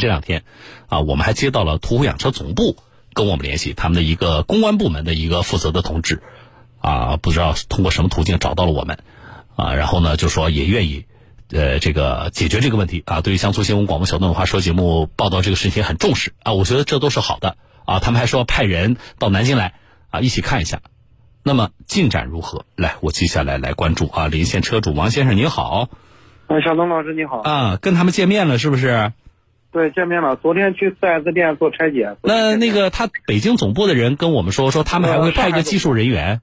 这两天，啊，我们还接到了途虎养车总部跟我们联系，他们的一个公关部门的一个负责的同志，啊，不知道通过什么途径找到了我们，啊，然后呢就说也愿意，呃，这个解决这个问题啊。对于江苏新闻广播小东文化说节目报道这个事情很重视啊，我觉得这都是好的啊。他们还说派人到南京来啊，一起看一下。那么进展如何？来，我接下来来关注啊。临线车主王先生您好，啊，小东老师你好，啊，跟他们见面了是不是？对，见面了。昨天去 4S 店做拆解。那那个他北京总部的人跟我们说，说他们还会派一个技术人员。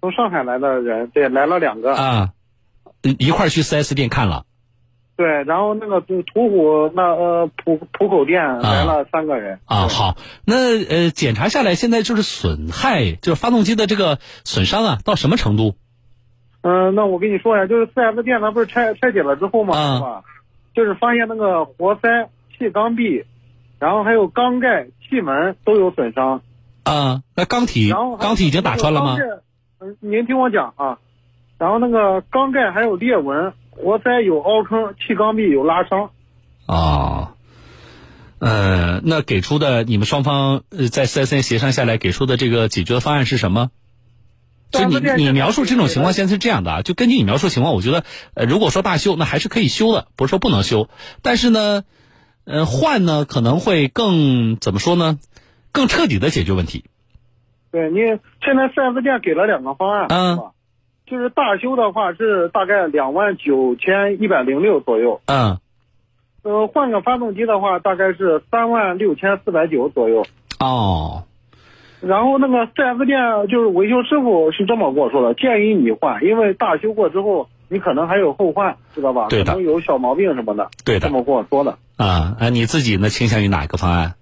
从上海来的人，对，来了两个。啊，一块儿去 4S 店看了。对，然后那个途虎那呃浦浦口店来了三个人。啊，好，那呃检查下来，现在就是损害，就是发动机的这个损伤啊，到什么程度？嗯，那我跟你说呀，就是 4S 店，它不是拆拆解了之后嘛，是吧？就是发现那个活塞、气缸壁，然后还有缸盖、气门都有损伤。啊，那缸体，缸体已经打穿了吗？嗯，您听我讲啊，然后那个缸盖还有裂纹，活塞有凹坑，气缸壁有拉伤。啊，呃，那给出的你们双方在四 S 店协商下来给出的这个解决方案是什么？就你你描述这种情况，现在是这样的啊，就根据你描述情况，我觉得，呃，如果说大修，那还是可以修的，不是说不能修，但是呢，呃，换呢可能会更怎么说呢，更彻底的解决问题。对你现在四 S 店给了两个方案，嗯，就是大修的话是大概两万九千一百零六左右，嗯，呃，换个发动机的话大概是三万六千四百九左右。哦。然后那个四 S 店就是维修师傅是这么跟我说的，建议你换，因为大修过之后你可能还有后患，知道吧？对的。可能有小毛病什么的。对的。这么跟我说的。啊，啊，你自己呢倾向于哪个方案？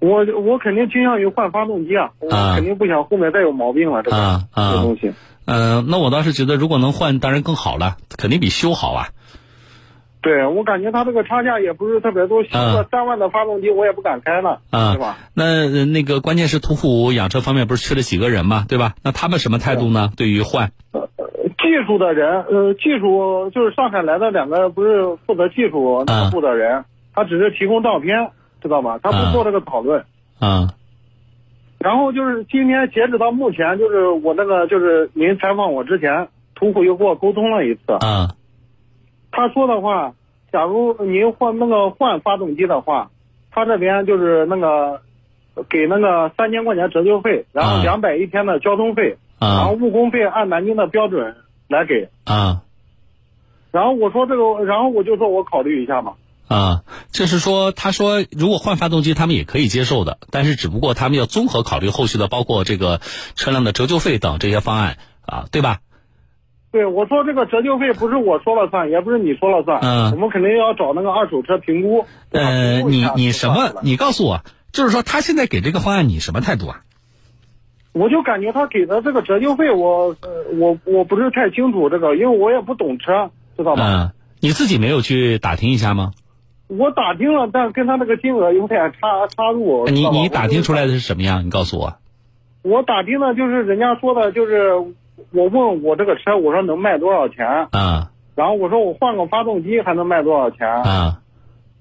我我肯定倾向于换发动机啊，我肯定不想后面再有毛病了，这个这东西。嗯，那我倒是觉得如果能换，当然更好了，肯定比修好啊。对，我感觉它这个差价也不是特别多，修个三万的发动机我也不敢开了，啊，对吧？那那个关键是途虎养车方面不是缺了几个人嘛，对吧？那他们什么态度呢？对于换？技术的人，呃，技术就是上海来的两个，不是负责技术那部的人，他只是提供照片，知道吗？他不做这个讨论。嗯。然后就是今天截止到目前，就是我那个就是您采访我之前，途虎又跟我沟通了一次。嗯。他说的话，假如您换那个换发动机的话，他这边就是那个给那个三千块钱折旧费，然后两百一天的交通费，然后误工费按南京的标准来给。啊。然后我说这个，然后我就说我考虑一下嘛。啊，就是说，他说如果换发动机，他们也可以接受的，但是只不过他们要综合考虑后续的，包括这个车辆的折旧费等这些方案啊，对吧？对，我说这个折旧费不是我说了算，也不是你说了算，嗯，我们肯定要找那个二手车评估。呃，你你什么？你告诉我，就是说他现在给这个方案，你什么态度啊？我就感觉他给的这个折旧费，我我我不是太清楚这个，因为我也不懂车，知道吧？嗯，你自己没有去打听一下吗？我打听了，但跟他那个金额有点差差入。你你打听出来的是什么样？你告诉我。我打听的就是人家说的，就是。我问我这个车，我说能卖多少钱？啊，然后我说我换个发动机还能卖多少钱？啊，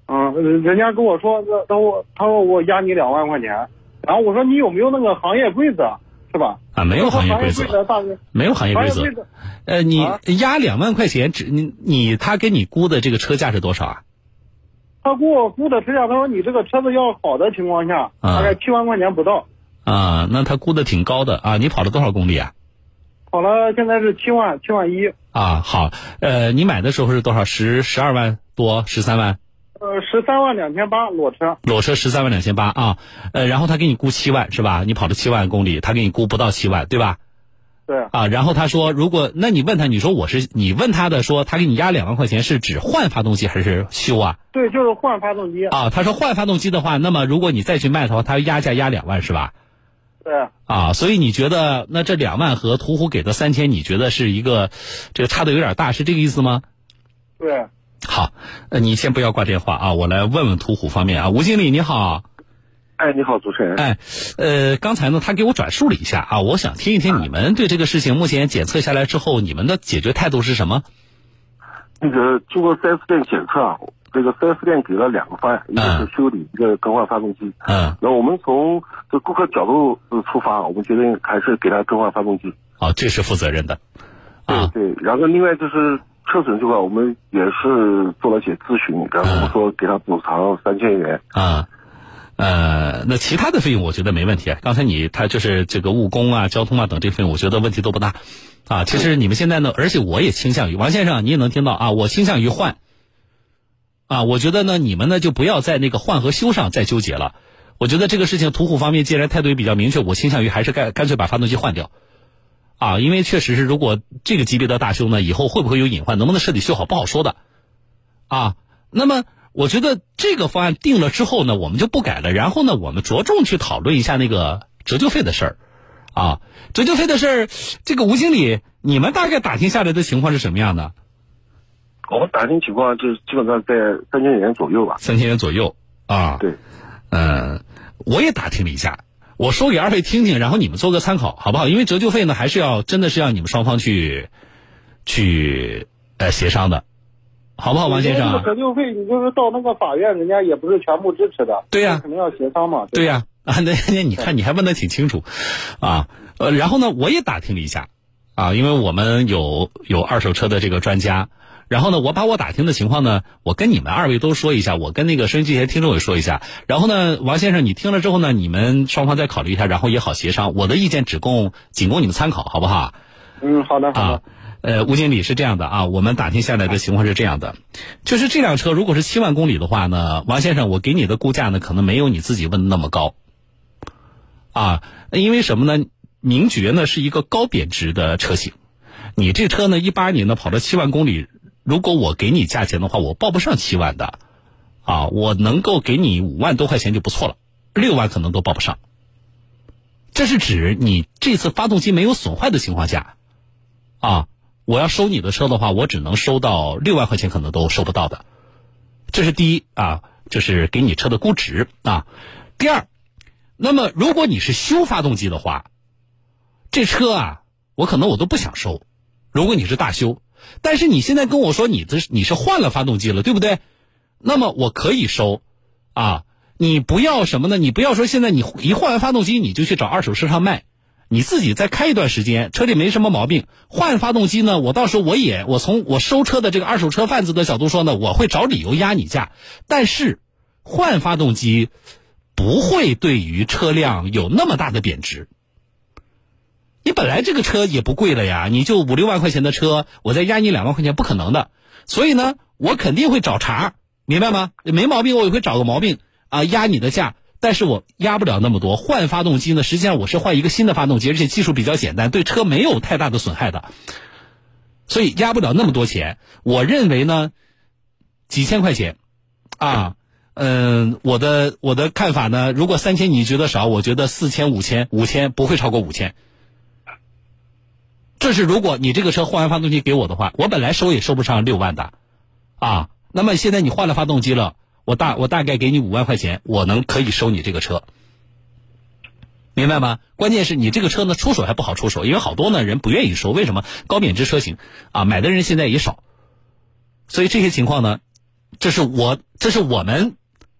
嗯，人家跟我说，他说他说我压你两万块钱，然后我说你有没有那个行业规则，是吧？啊，没有行业规则，没有行业规则。呃，你压两万块钱，只你你他给你估的这个车价是多少啊？他给我估的车价，他说你这个车子要好的情况下，大概七万块钱不到。啊，那他估的挺高的啊！你跑了多少公里啊？跑了，现在是七万七万一啊。好，呃，你买的时候是多少？十十二万多，十三万？呃，十三万两千八裸车。裸车十三万两千八啊，呃，然后他给你估七万是吧？你跑了七万公里，他给你估不到七万，对吧？对。啊，然后他说，如果那你问他，你说我是你问他的说，他给你压两万块钱是指换发动机还是修啊？对，就是换发动机。啊，他说换发动机的话，那么如果你再去卖的话，他压价压两万是吧？对啊，所以你觉得那这两万和途虎给的三千，你觉得是一个这个差的有点大，是这个意思吗？对，好，呃，你先不要挂电话啊，我来问问途虎方面啊，吴经理你好。哎，你好，主持人。哎，呃，刚才呢，他给我转述了一下啊，我想听一听你们对这个事情目前检测下来之后，你们的解决态度是什么？那个经过四 S 店检测，这个 4S 店给了两个方案，一个是修理，一个更换发动机。嗯。那我们从这顾客角度出发，我们决定还是给他更换发动机。啊，这是负责任的。啊对，然后另外就是车损这块，我们也是做了些咨询，然后我们说给他补偿三千元。啊。呃，那其他的费用我觉得没问题。刚才你他就是这个误工啊、交通啊等这费用，我觉得问题都不大。啊，其实你们现在呢，而且我也倾向于王先生，你也能听到啊，我倾向于换。啊，我觉得呢，你们呢就不要在那个换和修上再纠结了。我觉得这个事情途虎方面既然态度也比较明确，我倾向于还是干干脆把发动机换掉。啊，因为确实是如果这个级别的大修呢，以后会不会有隐患，能不能彻底修好不好说的。啊，那么我觉得这个方案定了之后呢，我们就不改了。然后呢，我们着重去讨论一下那个折旧费的事儿。啊，折旧费的事儿，这个吴经理，你们大概打听下来的情况是什么样的？我们打听情况就是基本上在三千元左右吧。三千元左右啊？对。嗯，我也打听了一下，我说给二位听听，然后你们做个参考，好不好？因为折旧费呢，还是要真的是要你们双方去去呃协商的，好不好，王先生？折旧费你就是到那个法院，人家也不是全部支持的。对呀，肯定要协商嘛。对呀。啊，那那你看你还问的挺清楚，啊，呃，然后呢，我也打听了一下，啊，因为我们有有二手车的这个专家，然后呢，我把我打听的情况呢，我跟你们二位都说一下，我跟那个收音机前听众也说一下，然后呢，王先生你听了之后呢，你们双方再考虑一下，然后也好协商，我的意见只供仅供你们参考，好不好？嗯，好的，好的。呃，吴经理是这样的啊，我们打听下来的情况是这样的，就是这辆车如果是七万公里的话呢，王先生，我给你的估价呢，可能没有你自己问的那么高。啊，因为什么呢？名爵呢是一个高贬值的车型，你这车呢一八年呢跑了七万公里，如果我给你价钱的话，我报不上七万的，啊，我能够给你五万多块钱就不错了，六万可能都报不上。这是指你这次发动机没有损坏的情况下，啊，我要收你的车的话，我只能收到六万块钱，可能都收不到的。这是第一啊，就是给你车的估值啊。第二。那么，如果你是修发动机的话，这车啊，我可能我都不想收。如果你是大修，但是你现在跟我说你的你是换了发动机了，对不对？那么我可以收，啊，你不要什么呢？你不要说现在你一换完发动机你就去找二手车上卖，你自己再开一段时间，车里没什么毛病，换发动机呢，我到时候我也我从我收车的这个二手车贩子的角度说呢，我会找理由压你价，但是换发动机。不会对于车辆有那么大的贬值。你本来这个车也不贵了呀，你就五六万块钱的车，我再压你两万块钱，不可能的。所以呢，我肯定会找茬，明白吗？没毛病，我也会找个毛病啊，压你的价。但是我压不了那么多。换发动机呢，实际上我是换一个新的发动机，而且技术比较简单，对车没有太大的损害的。所以压不了那么多钱。我认为呢，几千块钱，啊。嗯，我的我的看法呢，如果三千你觉得少，我觉得四千五千五千不会超过五千。这是如果你这个车换完发动机给我的话，我本来收也收不上六万的，啊，那么现在你换了发动机了，我大我大概给你五万块钱，我能可以收你这个车，明白吗？关键是你这个车呢出手还不好出手，因为好多呢人不愿意收，为什么？高贬值车型啊，买的人现在也少，所以这些情况呢，这是我这是我们。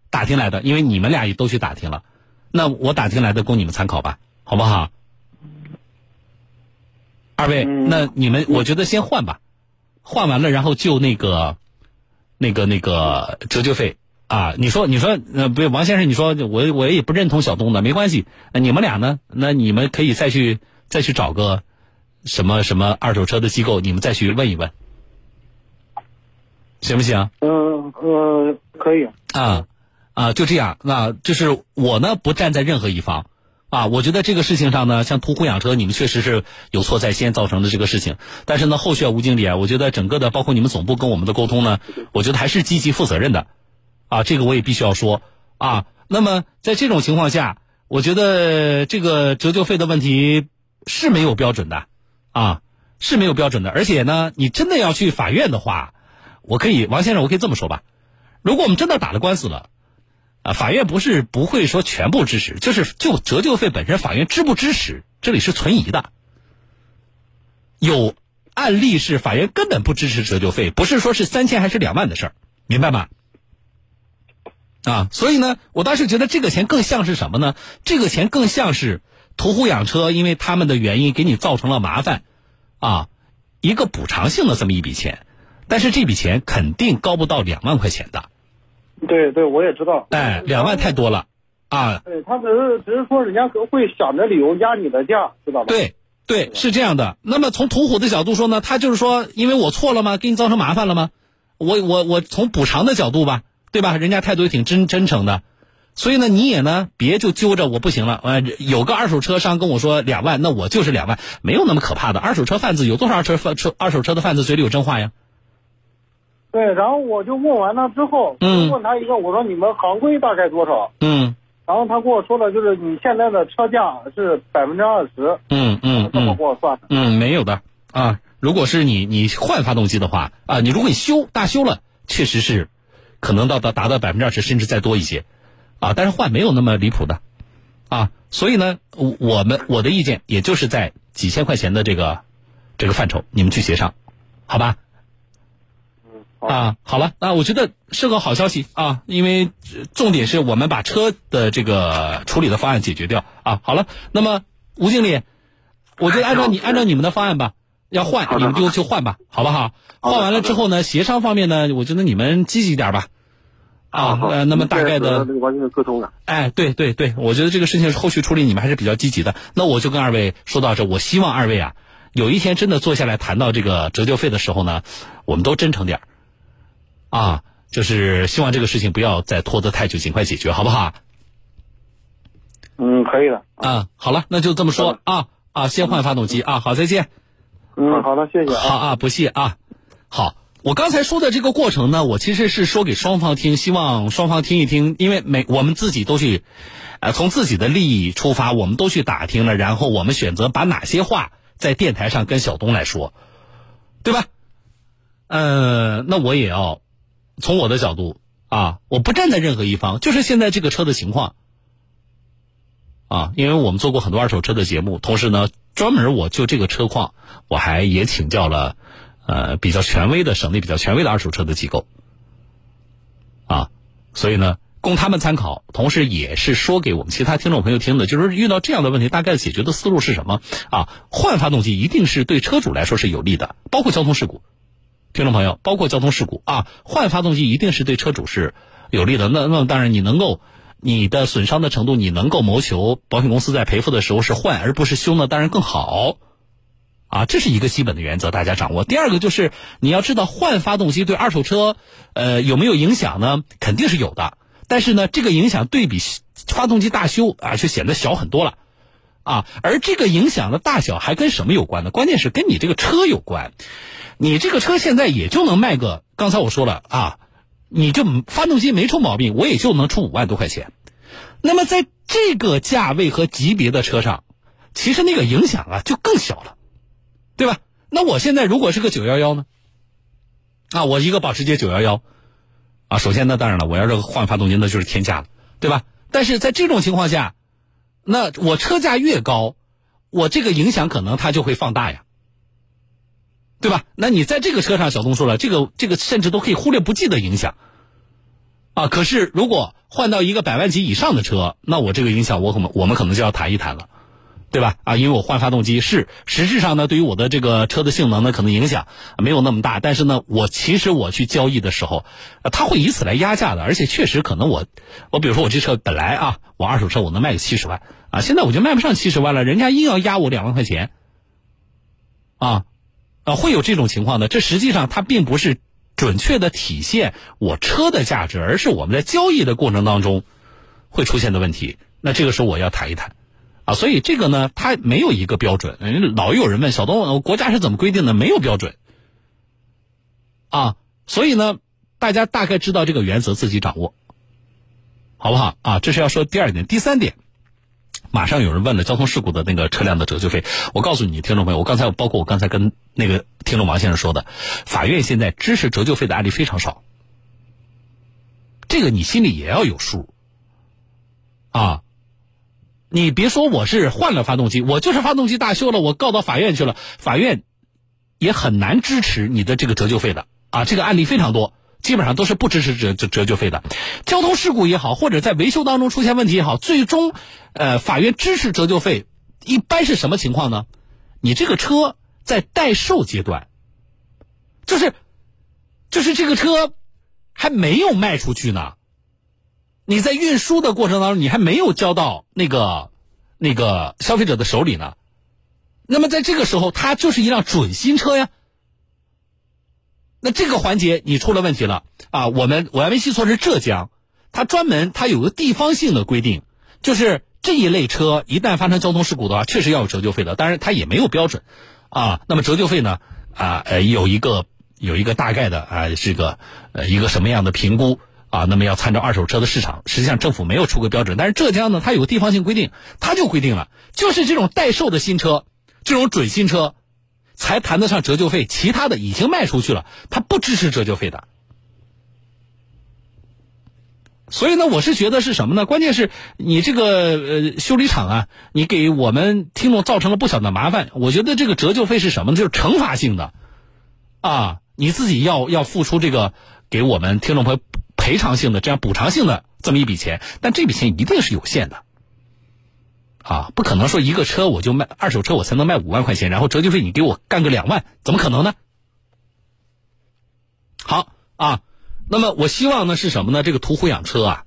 打听来的，因为你们俩也都去打听了，那我打听来的供你们参考吧，好不好？二位，那你们我觉得先换吧，换完了然后就那个，那个那个折旧费啊，你说你说呃不，王先生你说我我也不认同小东的，没关系，你们俩呢？那你们可以再去再去找个什么什么二手车的机构，你们再去问一问，行不行？嗯呃，可以啊。啊，就这样，那就是我呢不站在任何一方，啊，我觉得这个事情上呢，像途虎养车，你们确实是有错在先造成的这个事情，但是呢，后续啊，吴经理啊，我觉得整个的包括你们总部跟我们的沟通呢，我觉得还是积极负责任的，啊，这个我也必须要说，啊，那么在这种情况下，我觉得这个折旧费的问题是没有标准的，啊，是没有标准的，而且呢，你真的要去法院的话，我可以，王先生，我可以这么说吧，如果我们真的打了官司了。啊，法院不是不会说全部支持，就是就折旧费本身，法院支不支持，这里是存疑的。有案例是法院根本不支持折旧费，不是说是三千还是两万的事儿，明白吗？啊，所以呢，我当时觉得这个钱更像是什么呢？这个钱更像是途虎养车，因为他们的原因给你造成了麻烦，啊，一个补偿性的这么一笔钱，但是这笔钱肯定高不到两万块钱的。对对，我也知道。哎，两万太多了，啊。对他只是只是说人家会想着理由压你的价，知道吧？对对，是这样的。那么从途虎的角度说呢，他就是说，因为我错了吗？给你造成麻烦了吗？我我我从补偿的角度吧。对吧？人家态度也挺真真诚的，所以呢，你也呢别就揪着我不行了。呃，有个二手车商跟我说两万，那我就是两万，没有那么可怕的。二手车贩子有多少车贩车二手车的贩子嘴里有真话呀？对，然后我就问完了之后，嗯，问他一个，我说你们行规大概多少？嗯，然后他跟我说的就是你现在的车价是百分之二十。嗯嗯，这么给我算的。嗯，没有的啊。如果是你你换发动机的话啊，你如果你修大修了，确实是。可能到达达到百分之二十，甚至再多一些，啊，但是换没有那么离谱的，啊，所以呢，我我们我的意见也就是在几千块钱的这个这个范畴，你们去协商，好吧？嗯，啊，好了，那我觉得是个好消息啊，因为重点是我们把车的这个处理的方案解决掉啊。好了，那么吴经理，我就按照你按照你们的方案吧。要换你们就就换吧，好不好？换完了之后呢，协商方面呢，我觉得你们积极点吧。啊，呃，那么大概的，那个完全沟通了。哎，对对对，我觉得这个事情后续处理你们还是比较积极的。那我就跟二位说到这，我希望二位啊，有一天真的坐下来谈到这个折旧费的时候呢，我们都真诚点啊，就是希望这个事情不要再拖得太久，尽快解决，好不好？嗯，可以的。啊，好了，那就这么说啊啊，先换发动机啊，好，再见。嗯，好的，谢谢啊。好啊，不谢啊。好，我刚才说的这个过程呢，我其实是说给双方听，希望双方听一听，因为每我们自己都去，呃，从自己的利益出发，我们都去打听了，然后我们选择把哪些话在电台上跟小东来说，对吧？呃，那我也要从我的角度啊，我不站在任何一方，就是现在这个车的情况啊，因为我们做过很多二手车的节目，同时呢。专门我就这个车况，我还也请教了，呃，比较权威的省内比较权威的二手车的机构，啊，所以呢，供他们参考，同时也是说给我们其他听众朋友听的，就是遇到这样的问题，大概解决的思路是什么？啊，换发动机一定是对车主来说是有利的，包括交通事故，听众朋友，包括交通事故啊，换发动机一定是对车主是有利的。那那当然，你能够。你的损伤的程度，你能够谋求保险公司在赔付的时候是换而不是修呢？当然更好，啊，这是一个基本的原则，大家掌握。第二个就是你要知道换发动机对二手车，呃，有没有影响呢？肯定是有的，但是呢，这个影响对比发动机大修啊，却显得小很多了，啊，而这个影响的大小还跟什么有关呢？关键是跟你这个车有关，你这个车现在也就能卖个，刚才我说了啊。你就发动机没出毛病，我也就能出五万多块钱。那么在这个价位和级别的车上，其实那个影响啊就更小了，对吧？那我现在如果是个九幺幺呢？啊，我一个保时捷九幺幺，啊，首先呢，当然了，我要是换发动机那就是天价了，对吧？但是在这种情况下，那我车价越高，我这个影响可能它就会放大呀。对吧？那你在这个车上，小东说了，这个这个甚至都可以忽略不计的影响，啊！可是如果换到一个百万级以上的车，那我这个影响，我可能我们可能就要谈一谈了，对吧？啊，因为我换发动机是实质上呢，对于我的这个车的性能呢，可能影响没有那么大，但是呢，我其实我去交易的时候，他会以此来压价的，而且确实可能我，我比如说我这车本来啊，我二手车我能卖个七十万啊，现在我就卖不上七十万了，人家硬要压我两万块钱，啊。啊，会有这种情况的。这实际上它并不是准确的体现我车的价值，而是我们在交易的过程当中会出现的问题。那这个时候我要谈一谈啊，所以这个呢，它没有一个标准。老有人问小东，国家是怎么规定的？没有标准啊，所以呢，大家大概知道这个原则，自己掌握，好不好啊？这是要说第二点，第三点。马上有人问了交通事故的那个车辆的折旧费，我告诉你，听众朋友，我刚才包括我刚才跟那个听众王先生说的，法院现在支持折旧费的案例非常少，这个你心里也要有数啊。你别说我是换了发动机，我就是发动机大修了，我告到法院去了，法院也很难支持你的这个折旧费的啊。这个案例非常多基本上都是不支持折折折旧费的。交通事故也好，或者在维修当中出现问题也好，最终，呃，法院支持折旧费，一般是什么情况呢？你这个车在待售阶段，就是，就是这个车还没有卖出去呢。你在运输的过程当中，你还没有交到那个那个消费者的手里呢。那么在这个时候，它就是一辆准新车呀。那这个环节你出了问题了啊！我们我要没记错是浙江，它专门它有个地方性的规定，就是这一类车一旦发生交通事故的话，确实要有折旧费的。当然它也没有标准啊。那么折旧费呢啊呃有一个有一个大概的啊是个呃一个什么样的评估啊？那么要参照二手车的市场，实际上政府没有出个标准，但是浙江呢它有个地方性规定，它就规定了，就是这种待售的新车，这种准新车。才谈得上折旧费，其他的已经卖出去了，它不支持折旧费的。所以呢，我是觉得是什么呢？关键是你这个呃修理厂啊，你给我们听众造成了不小的麻烦。我觉得这个折旧费是什么呢？就是惩罚性的，啊，你自己要要付出这个给我们听众朋友赔偿性的这样补偿性的这么一笔钱，但这笔钱一定是有限的。啊，不可能说一个车我就卖二手车我才能卖五万块钱，然后折旧费你给我干个两万，怎么可能呢？好啊，那么我希望呢是什么呢？这个途虎养车啊，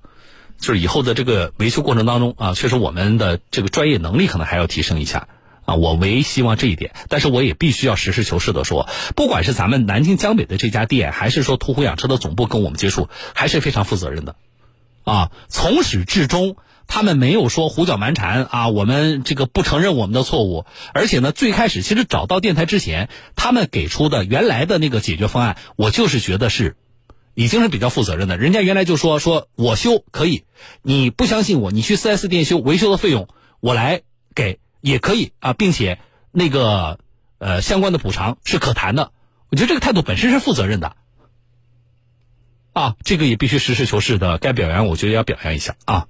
就是以后的这个维修过程当中啊，确实我们的这个专业能力可能还要提升一下啊，我唯希望这一点，但是我也必须要实事求是的说，不管是咱们南京江北的这家店，还是说途虎养车的总部跟我们接触，还是非常负责任的，啊，从始至终。他们没有说胡搅蛮缠啊，我们这个不承认我们的错误，而且呢，最开始其实找到电台之前，他们给出的原来的那个解决方案，我就是觉得是，已经是比较负责任的。人家原来就说说我修可以，你不相信我，你去 4S 店修维修的费用我来给也可以啊，并且那个呃相关的补偿是可谈的。我觉得这个态度本身是负责任的，啊，这个也必须实事求是的，该表扬我觉得要表扬一下啊。